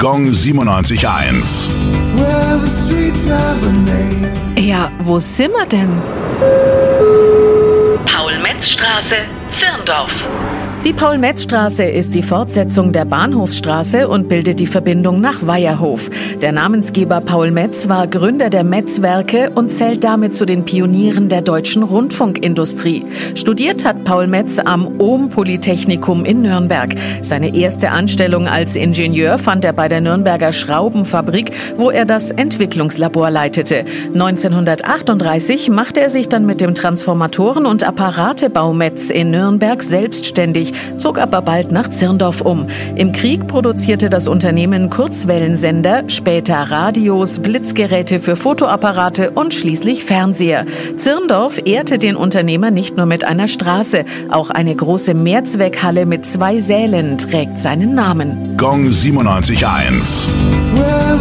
Gong 97.1. Well, the streets have a name. Ja, wo sind wir denn? Paul-Metz-Straße, Zirndorf. Die Paul-Metz-Straße ist die Fortsetzung der Bahnhofsstraße und bildet die Verbindung nach Weierhof. Der Namensgeber Paul Metz war Gründer der Metz-Werke und zählt damit zu den Pionieren der deutschen Rundfunkindustrie. Studiert hat Paul Metz am Ohm-Polytechnikum in Nürnberg. Seine erste Anstellung als Ingenieur fand er bei der Nürnberger Schraubenfabrik, wo er das Entwicklungslabor leitete. 1938 machte er sich dann mit dem Transformatoren- und Apparatebau Metz in Nürnberg selbstständig zog aber bald nach Zirndorf um. Im Krieg produzierte das Unternehmen Kurzwellensender, später Radios, Blitzgeräte für Fotoapparate und schließlich Fernseher. Zirndorf ehrte den Unternehmer nicht nur mit einer Straße, auch eine große Mehrzweckhalle mit zwei Sälen trägt seinen Namen. Gong 97.1. Well,